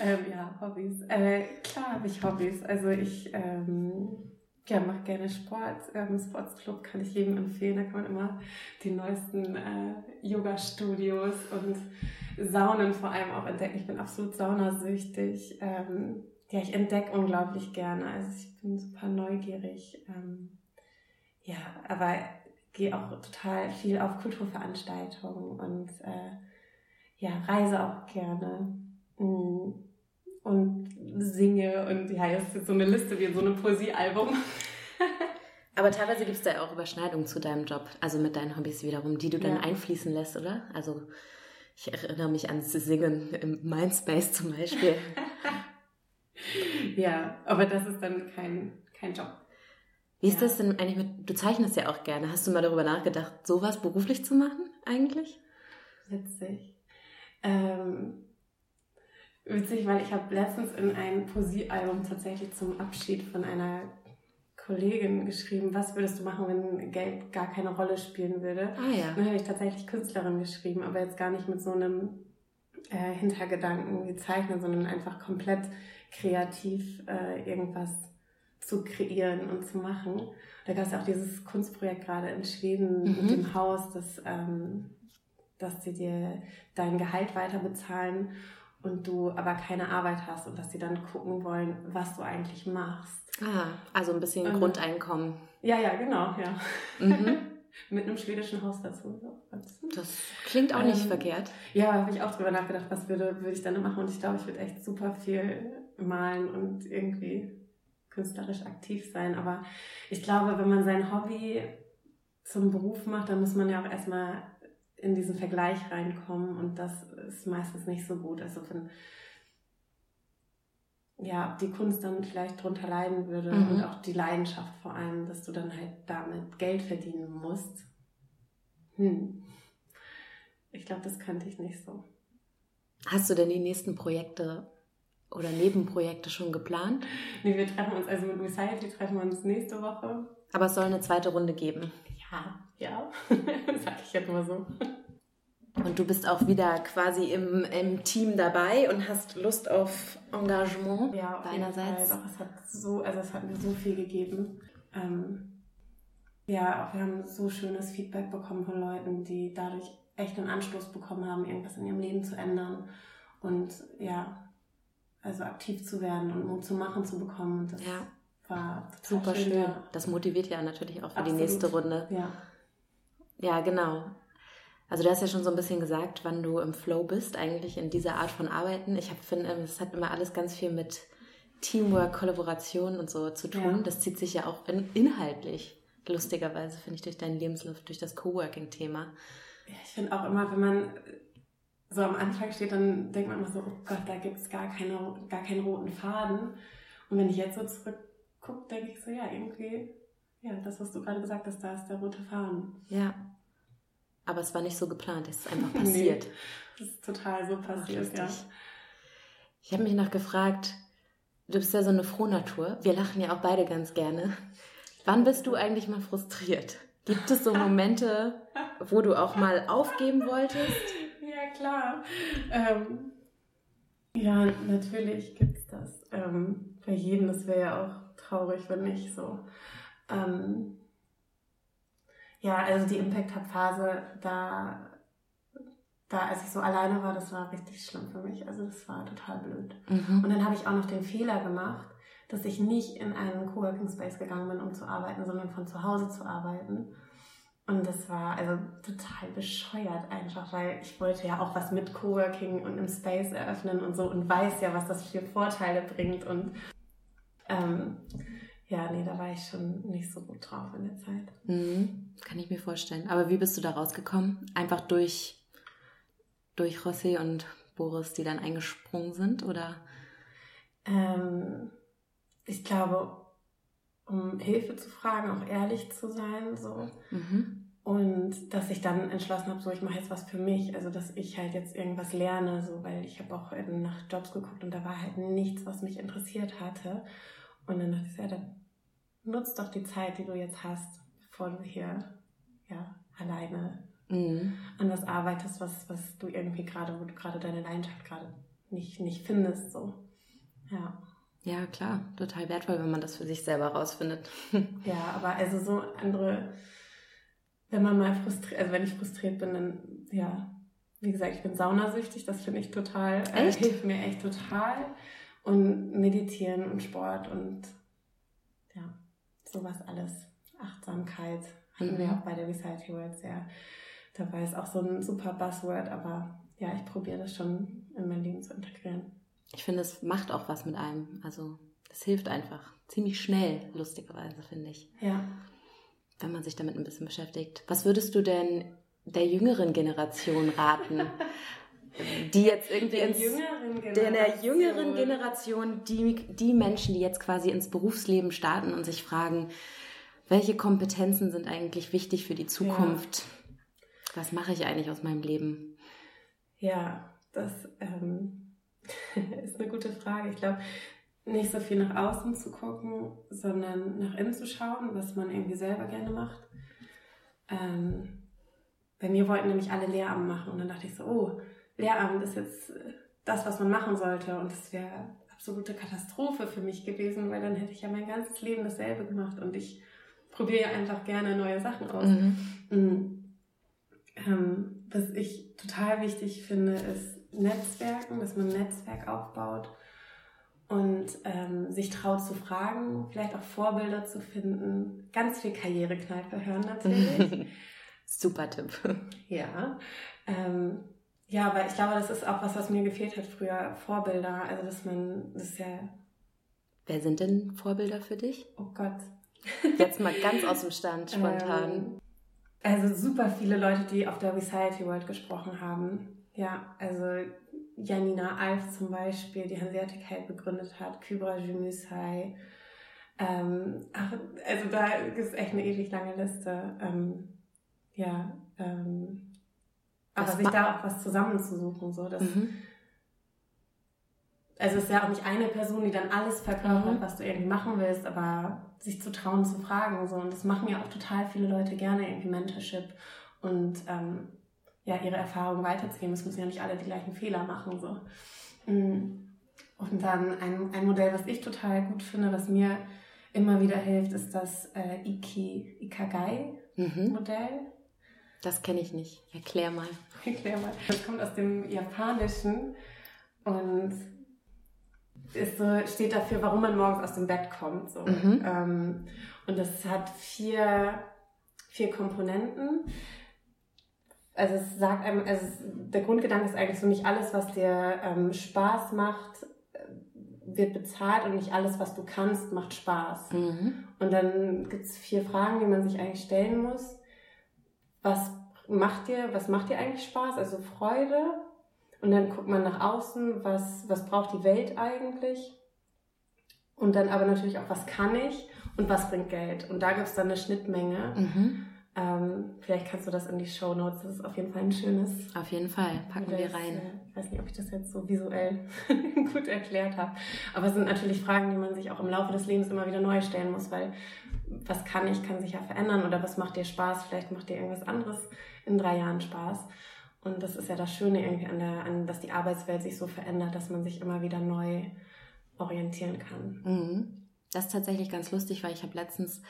ähm, ja, Hobbys. Äh, klar habe ich Hobbys. Also ich ähm, ja, mache gerne Sport. Ähm, Sportsclub kann ich jedem empfehlen. Da kann man immer die neuesten äh, Yoga-Studios und Saunen vor allem auch entdecken. Ich bin absolut saunasüchtig. Ähm, ja, ich entdecke unglaublich gerne. Also ich bin super neugierig. Ähm, ja, aber gehe auch total viel auf Kulturveranstaltungen und äh, ja, reise auch gerne. Mm, und singe und ja, jetzt ist so eine Liste wie in so einem Poesiealbum. Aber teilweise gibt es da ja auch Überschneidungen zu deinem Job, also mit deinen Hobbys wiederum, die du dann ja. einfließen lässt, oder? Also ich erinnere mich an Singen im Mindspace zum Beispiel. ja, aber das ist dann kein, kein Job. Wie ist ja. das denn eigentlich mit, du zeichnest ja auch gerne. Hast du mal darüber nachgedacht, sowas beruflich zu machen eigentlich? Witzig. Ähm, witzig, weil ich habe letztens in ein Poesiealbum tatsächlich zum Abschied von einer Kollegin geschrieben, was würdest du machen, wenn Geld gar keine Rolle spielen würde? Ah ja. Dann habe ich tatsächlich Künstlerin geschrieben, aber jetzt gar nicht mit so einem äh, Hintergedanken wie Zeichnen, sondern einfach komplett kreativ äh, irgendwas zu kreieren und zu machen. Da gab es ja auch dieses Kunstprojekt gerade in Schweden mhm. mit dem Haus, dass, ähm, dass sie dir dein Gehalt weiter bezahlen und du aber keine Arbeit hast und dass sie dann gucken wollen, was du eigentlich machst. Ah, also ein bisschen und, Grundeinkommen. Ja, ja, genau, ja. Mhm. mit einem schwedischen Haus dazu. Das klingt auch nicht ähm, verkehrt. Ja, habe ich auch drüber nachgedacht, was würde, würde ich dann machen und ich glaube, ich würde echt super viel malen und irgendwie künstlerisch aktiv sein. Aber ich glaube, wenn man sein Hobby zum Beruf macht, dann muss man ja auch erstmal in diesen Vergleich reinkommen und das ist meistens nicht so gut. Also wenn ja, die Kunst dann vielleicht drunter leiden würde mhm. und auch die Leidenschaft vor allem, dass du dann halt damit Geld verdienen musst. Hm. Ich glaube, das könnte ich nicht so. Hast du denn die nächsten Projekte oder Nebenprojekte schon geplant? Nee, wir treffen uns, also mit Society treffen wir uns nächste Woche. Aber es soll eine zweite Runde geben. Ja, ja, sag ich jetzt mal so. Und du bist auch wieder quasi im, im Team dabei und hast Lust auf Engagement ja, auf deinerseits. Doch, es hat so, also es hat mir so viel gegeben. Ähm, ja, wir haben so schönes Feedback bekommen von Leuten, die dadurch echt einen Anstoß bekommen haben, irgendwas in ihrem Leben zu ändern und ja, also aktiv zu werden und Mut zu machen zu bekommen. Und das ja. War super schön. schön. Das motiviert ja natürlich auch für Absolut. die nächste Runde. Ja. Ja, genau. Also du hast ja schon so ein bisschen gesagt, wann du im Flow bist, eigentlich in dieser Art von Arbeiten. Ich finde, es hat immer alles ganz viel mit Teamwork, Kollaboration und so zu tun. Ja. Das zieht sich ja auch in, inhaltlich, lustigerweise, finde ich, durch deinen Lebenslauf, durch das Coworking-Thema. Ja, ich finde auch immer, wenn man so am Anfang steht, dann denkt man immer so, oh Gott, da gibt es gar, keine, gar keinen roten Faden. Und wenn ich jetzt so zurückgucke, denke ich so, ja, irgendwie, ja, das, was du gerade gesagt hast, da ist der rote Faden. Ja. Aber es war nicht so geplant, es ist einfach passiert. nee, das ist total so passiert, Ach, ja. Ich habe mich noch gefragt, du bist ja so eine Frohnatur. Wir lachen ja auch beide ganz gerne. Wann bist du eigentlich mal frustriert? Gibt es so Momente, wo du auch mal aufgeben wolltest? Ja, klar. Ähm, ja, natürlich gibt es das. Ähm, bei jedem, das wäre ja auch traurig, wenn nicht so. Ähm, ja, also die Impact Hub Phase, da, da als ich so alleine war, das war richtig schlimm für mich. Also das war total blöd. Mhm. Und dann habe ich auch noch den Fehler gemacht, dass ich nicht in einen Coworking Space gegangen bin, um zu arbeiten, sondern von zu Hause zu arbeiten. Und das war also total bescheuert einfach, weil ich wollte ja auch was mit Coworking und im Space eröffnen und so und weiß ja, was das für Vorteile bringt. Und ähm, ja, nee, da war ich schon nicht so gut drauf in der Zeit. Mhm, kann ich mir vorstellen. Aber wie bist du da rausgekommen? Einfach durch, durch José und Boris, die dann eingesprungen sind, oder? Ähm, ich glaube, um Hilfe zu fragen, auch ehrlich zu sein, so. Mhm. Und dass ich dann entschlossen habe, so ich mache jetzt was für mich, also dass ich halt jetzt irgendwas lerne, so weil ich habe auch nach Jobs geguckt und da war halt nichts, was mich interessiert hatte. Und dann dachte ich, ja, dann nutzt doch die Zeit, die du jetzt hast, bevor du hier ja alleine mhm. an was arbeitest, was, was du irgendwie gerade, wo du gerade deine Leidenschaft gerade nicht, nicht findest, so. Ja. Ja, klar, total wertvoll, wenn man das für sich selber rausfindet. ja, aber also so andere, wenn man mal frustriert, also wenn ich frustriert bin, dann, ja, wie gesagt, ich bin saunasüchtig, das finde ich total, äh, hilft mir echt total. Und meditieren und Sport und ja, sowas alles. Achtsamkeit hatten mhm. wir auch bei der Recital World sehr dabei. Ist auch so ein super Buzzword, aber ja, ich probiere das schon in mein Leben zu integrieren ich finde, es macht auch was mit einem. Also es hilft einfach. Ziemlich schnell, lustigerweise, finde ich. Ja. Wenn man sich damit ein bisschen beschäftigt. Was würdest du denn der jüngeren Generation raten? die jetzt irgendwie der ins, jüngeren der, der jüngeren Generation, die, die Menschen, die jetzt quasi ins Berufsleben starten und sich fragen, welche Kompetenzen sind eigentlich wichtig für die Zukunft? Ja. Was mache ich eigentlich aus meinem Leben? Ja, das ähm, ist eine gute Frage. Ich glaube, nicht so viel nach außen zu gucken, sondern nach innen zu schauen, was man irgendwie selber gerne macht. Ähm, bei mir wollten nämlich alle Lehramt machen und dann dachte ich so, oh, Lehramt ist jetzt das, was man machen sollte und das wäre absolute Katastrophe für mich gewesen, weil dann hätte ich ja mein ganzes Leben dasselbe gemacht und ich probiere ja einfach gerne neue Sachen aus. Mhm. Mhm. Ähm, was ich total wichtig finde, ist Netzwerken, dass man ein Netzwerk aufbaut und ähm, sich traut zu fragen, vielleicht auch Vorbilder zu finden. Ganz viel Karrierekneipe hören natürlich. Super Tipp. Ja. Ähm, ja, aber ich glaube, das ist auch was, was mir gefehlt hat früher, Vorbilder. Also, dass man, das ist ja Wer sind denn Vorbilder für dich? Oh Gott. Jetzt mal ganz aus dem Stand, spontan. Ähm, also super viele Leute, die auf der Reciety World gesprochen haben. Ja, also Janina Alf zum Beispiel, die Hanseatic Health begründet hat, Kybra Jumusai. Ähm, ach, also da ist echt eine ewig lange Liste. Ähm, ja, ähm, aber sich da auch was zusammenzusuchen, so dass mhm. also es ist ja auch nicht eine Person, die dann alles verkörpert, mhm. was du irgendwie machen willst, aber sich zu trauen zu fragen so und das machen ja auch total viele Leute gerne irgendwie Mentorship und ähm, ja ihre Erfahrungen weiterzugeben. Es müssen ja nicht alle die gleichen Fehler machen so. Mm. Und dann ein, ein Modell, was ich total gut finde, was mir immer wieder hilft, ist das äh, Iki, Ikagai-Modell. Mhm. Das kenne ich nicht. Erklär mal. Erklär mal. Das kommt aus dem Japanischen und ist so, steht dafür, warum man morgens aus dem Bett kommt. So. Mhm. Ähm, und das hat vier, vier Komponenten. Also es sagt einem, also es, der Grundgedanke ist eigentlich so, nicht alles, was dir ähm, Spaß macht, wird bezahlt und nicht alles, was du kannst, macht Spaß. Mhm. Und dann gibt es vier Fragen, die man sich eigentlich stellen muss. Was macht dir, was macht dir eigentlich Spaß? Also Freude. Und dann guckt man nach außen, was, was braucht die Welt eigentlich? Und dann aber natürlich auch, was kann ich und was bringt Geld? Und da gibt es dann eine Schnittmenge. Mhm. Ähm, vielleicht kannst du das in die Show Notes. Das ist auf jeden Fall ein schönes. Auf jeden Fall, packen wir rein. Äh, ich weiß nicht, ob ich das jetzt so visuell gut erklärt habe. Aber es sind natürlich Fragen, die man sich auch im Laufe des Lebens immer wieder neu stellen muss, weil was kann ich, kann sich ja verändern oder was macht dir Spaß? Vielleicht macht dir irgendwas anderes in drei Jahren Spaß. Und das ist ja das Schöne irgendwie an der, an, dass die Arbeitswelt sich so verändert, dass man sich immer wieder neu orientieren kann. Mhm. Das ist tatsächlich ganz lustig, weil ich habe letztens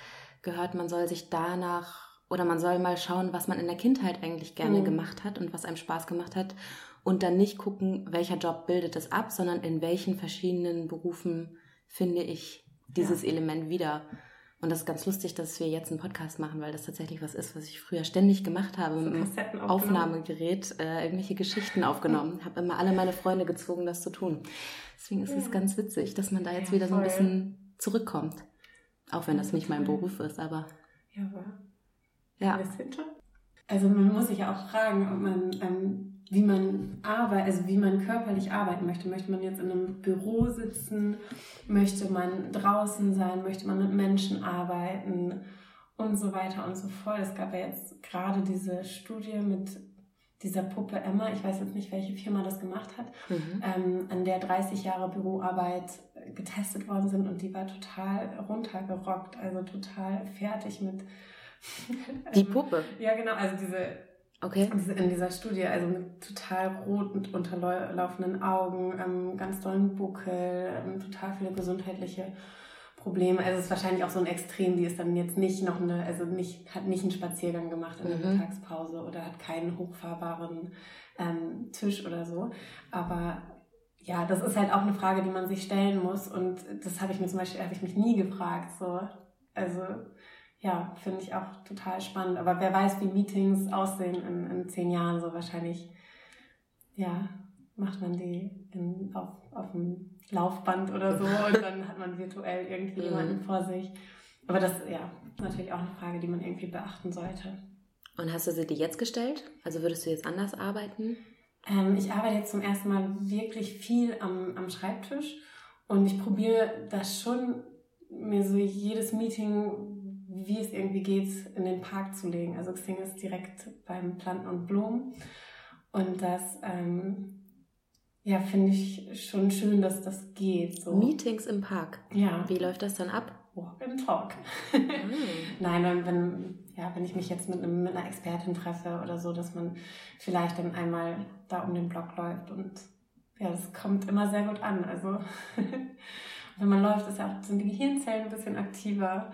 gehört, man soll sich danach oder man soll mal schauen, was man in der Kindheit eigentlich gerne mhm. gemacht hat und was einem Spaß gemacht hat. Und dann nicht gucken, welcher Job bildet es ab, sondern in welchen verschiedenen Berufen finde ich dieses ja. Element wieder. Und das ist ganz lustig, dass wir jetzt einen Podcast machen, weil das tatsächlich was ist, was ich früher ständig gemacht habe. So mit dem Aufnahmegerät äh, irgendwelche Geschichten aufgenommen. habe immer alle meine Freunde gezwungen, das zu tun. Deswegen ist ja. es ganz witzig, dass man da jetzt ja, wieder so ein bisschen zurückkommt. Auch wenn das nicht mein Beruf ist, aber. Ja, aber ja. Also man muss sich ja auch fragen, ob man, ähm, wie man arbeitet, also wie man körperlich arbeiten möchte. Möchte man jetzt in einem Büro sitzen? Möchte man draußen sein? Möchte man mit Menschen arbeiten? Und so weiter und so fort. Es gab ja jetzt gerade diese Studie mit dieser Puppe Emma, ich weiß jetzt nicht, welche Firma das gemacht hat, mhm. ähm, an der 30 Jahre Büroarbeit getestet worden sind und die war total runtergerockt, also total fertig mit die Puppe? ja, genau. Also diese, okay. in dieser Studie, also mit total rot und unterlaufenden Augen, ähm, ganz dollen Buckel, ähm, total viele gesundheitliche Probleme. Also es ist wahrscheinlich auch so ein Extrem, die ist dann jetzt nicht noch eine, also nicht, hat nicht einen Spaziergang gemacht in der mhm. Mittagspause oder hat keinen hochfahrbaren ähm, Tisch oder so. Aber ja, das ist halt auch eine Frage, die man sich stellen muss. Und das habe ich mir zum Beispiel, habe ich mich nie gefragt. So. Also ja, finde ich auch total spannend. Aber wer weiß, wie Meetings aussehen in, in zehn Jahren, so wahrscheinlich, ja, macht man die in, auf, auf dem Laufband oder so und dann hat man virtuell irgendwie mhm. jemanden vor sich. Aber das, ja, ist natürlich auch eine Frage, die man irgendwie beachten sollte. Und hast du sie dir jetzt gestellt? Also würdest du jetzt anders arbeiten? Ähm, ich arbeite jetzt zum ersten Mal wirklich viel am, am Schreibtisch und ich probiere das schon, mir so jedes Meeting wie es irgendwie geht, in den Park zu legen. Also Xing ist direkt beim Planten und Blumen. Und das, ähm, ja, finde ich schon schön, dass das geht. So. Meetings im Park? Ja. Wie läuft das dann ab? Walk and Talk. Mhm. Nein, wenn, ja, wenn ich mich jetzt mit, einem, mit einer Expertin treffe oder so, dass man vielleicht dann einmal da um den Block läuft und ja, das kommt immer sehr gut an. Also wenn man läuft, ist ja auch, sind die Gehirnzellen ein bisschen aktiver.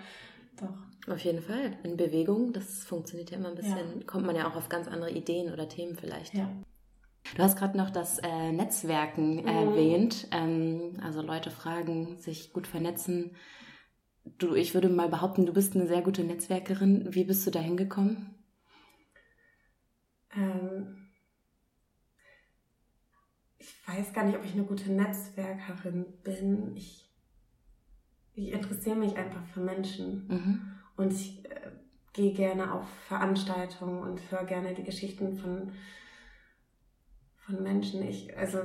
Doch. Auf jeden Fall. In Bewegung, das funktioniert ja immer ein bisschen, ja. kommt man ja auch auf ganz andere Ideen oder Themen vielleicht. Ja. Du hast gerade noch das äh, Netzwerken mhm. erwähnt. Ähm, also Leute fragen, sich gut vernetzen. Du, ich würde mal behaupten, du bist eine sehr gute Netzwerkerin. Wie bist du da hingekommen? Ähm, ich weiß gar nicht, ob ich eine gute Netzwerkerin bin. Ich ich interessiere mich einfach für Menschen. Mhm. Und ich äh, gehe gerne auf Veranstaltungen und höre gerne die Geschichten von, von Menschen. Ich, also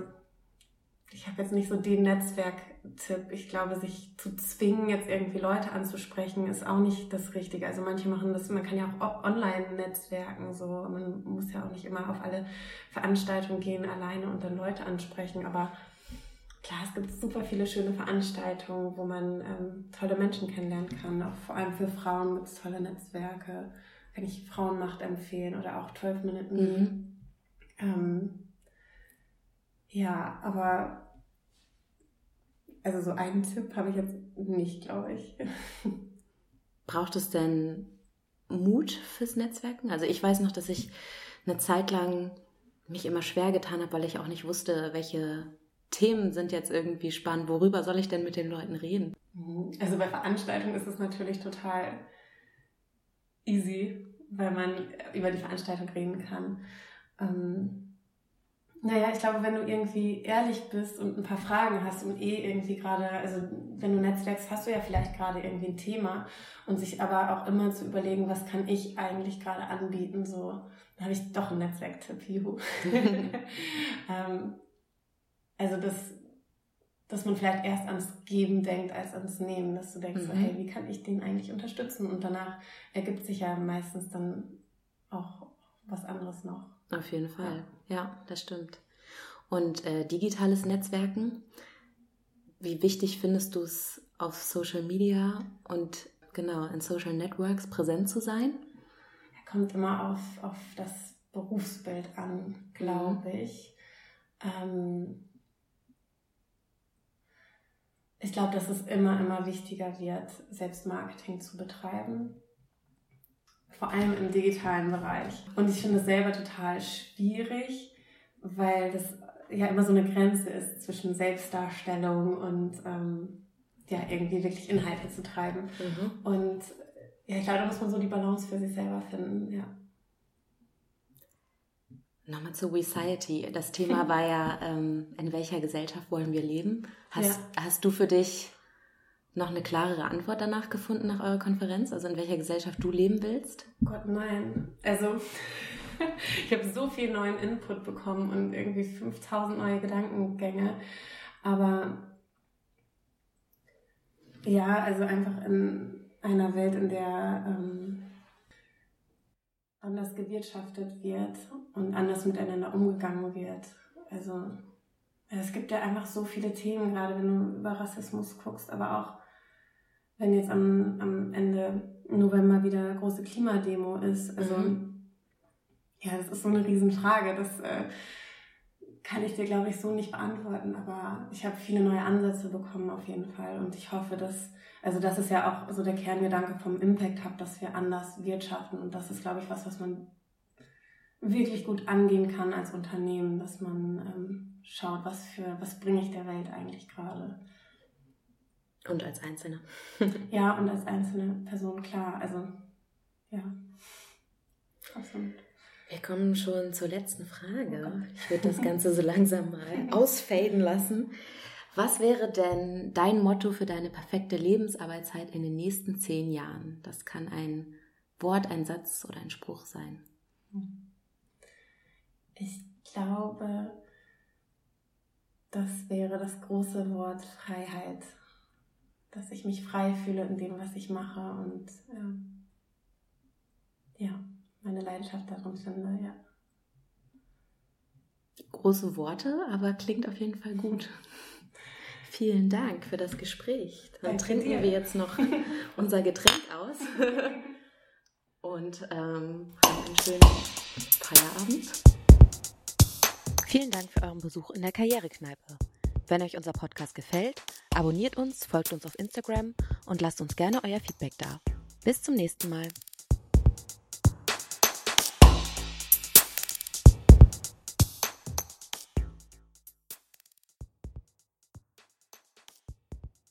ich habe jetzt nicht so den Netzwerktipp. Ich glaube, sich zu zwingen, jetzt irgendwie Leute anzusprechen, ist auch nicht das Richtige. Also manche machen das, man kann ja auch online netzwerken, so. Man muss ja auch nicht immer auf alle Veranstaltungen gehen alleine und dann Leute ansprechen. Aber klar, es gibt super viele schöne Veranstaltungen, wo man ähm, tolle Menschen kennenlernen kann. Auch vor allem für Frauen gibt es tolle Netzwerke. Kann ich Frauenmacht empfehlen oder auch 12 Minuten. Mhm. Ähm, ja, aber also so einen Tipp habe ich jetzt nicht, glaube ich. Braucht es denn Mut fürs Netzwerken? Also ich weiß noch, dass ich eine Zeit lang mich immer schwer getan habe, weil ich auch nicht wusste, welche Themen sind jetzt irgendwie spannend, worüber soll ich denn mit den Leuten reden? Mhm. Also bei Veranstaltungen ist es natürlich total easy, weil man über die Veranstaltung reden kann. Ähm, naja, ich glaube, wenn du irgendwie ehrlich bist und ein paar Fragen hast und eh irgendwie gerade, also wenn du netzwerkst, hast du ja vielleicht gerade irgendwie ein Thema und sich aber auch immer zu überlegen, was kann ich eigentlich gerade anbieten, so, dann habe ich doch einen Netzwerktipp, juhu. ähm, also das, dass man vielleicht erst ans Geben denkt als ans Nehmen, dass du denkst, mhm. so, hey, wie kann ich den eigentlich unterstützen? Und danach ergibt sich ja meistens dann auch was anderes noch. Auf jeden Fall, ja, ja das stimmt. Und äh, digitales Netzwerken, wie wichtig findest du es auf Social Media und genau in Social Networks präsent zu sein? Er kommt immer auf, auf das Berufsbild an, glaube mhm. ich. Ähm, ich glaube, dass es immer, immer wichtiger wird, Selbstmarketing zu betreiben vor allem im digitalen Bereich. Und ich finde es selber total schwierig, weil das ja immer so eine Grenze ist zwischen Selbstdarstellung und ähm, ja, irgendwie wirklich Inhalte zu treiben. Mhm. Und ja, ich glaube, da muss man so die Balance für sich selber finden, ja. Nochmal zu Society. Das Thema war ja, ähm, in welcher Gesellschaft wollen wir leben? Hast, ja. hast du für dich noch eine klarere Antwort danach gefunden nach eurer Konferenz? Also in welcher Gesellschaft du leben willst? Gott, nein. Also ich habe so viel neuen Input bekommen und irgendwie 5000 neue Gedankengänge. Aber ja, also einfach in einer Welt, in der ähm, anders gewirtschaftet wird und anders miteinander umgegangen wird. Also es gibt ja einfach so viele Themen, gerade wenn du über Rassismus guckst, aber auch wenn jetzt am, am Ende November wieder große Klimademo ist. Also mhm. ja, das ist so eine Riesenfrage. Das äh, kann ich dir, glaube ich, so nicht beantworten. Aber ich habe viele neue Ansätze bekommen auf jeden Fall. Und ich hoffe, dass, also das ist ja auch so der Kerngedanke vom Impact Hub, dass wir anders wirtschaften. Und das ist, glaube ich, was, was man wirklich gut angehen kann als Unternehmen, dass man ähm, schaut, was für, was bringe ich der Welt eigentlich gerade. Und als Einzelne. ja, und als einzelne Person, klar. Also, ja. Absolut. Wir kommen schon zur letzten Frage. Ich würde das Ganze so langsam mal ausfaden lassen. Was wäre denn dein Motto für deine perfekte Lebensarbeitszeit in den nächsten zehn Jahren? Das kann ein Wort, ein Satz oder ein Spruch sein. Ich glaube, das wäre das große Wort Freiheit dass ich mich frei fühle in dem, was ich mache und ähm, ja, meine Leidenschaft darin finde, ja. Große Worte, aber klingt auf jeden Fall gut. Vielen Dank für das Gespräch. Dann Danke trinken dir. wir jetzt noch unser Getränk aus und ähm, haben einen schönen Feierabend. Vielen Dank für euren Besuch in der Karrierekneipe. Wenn euch unser Podcast gefällt, abonniert uns, folgt uns auf Instagram und lasst uns gerne euer Feedback da. Bis zum nächsten Mal.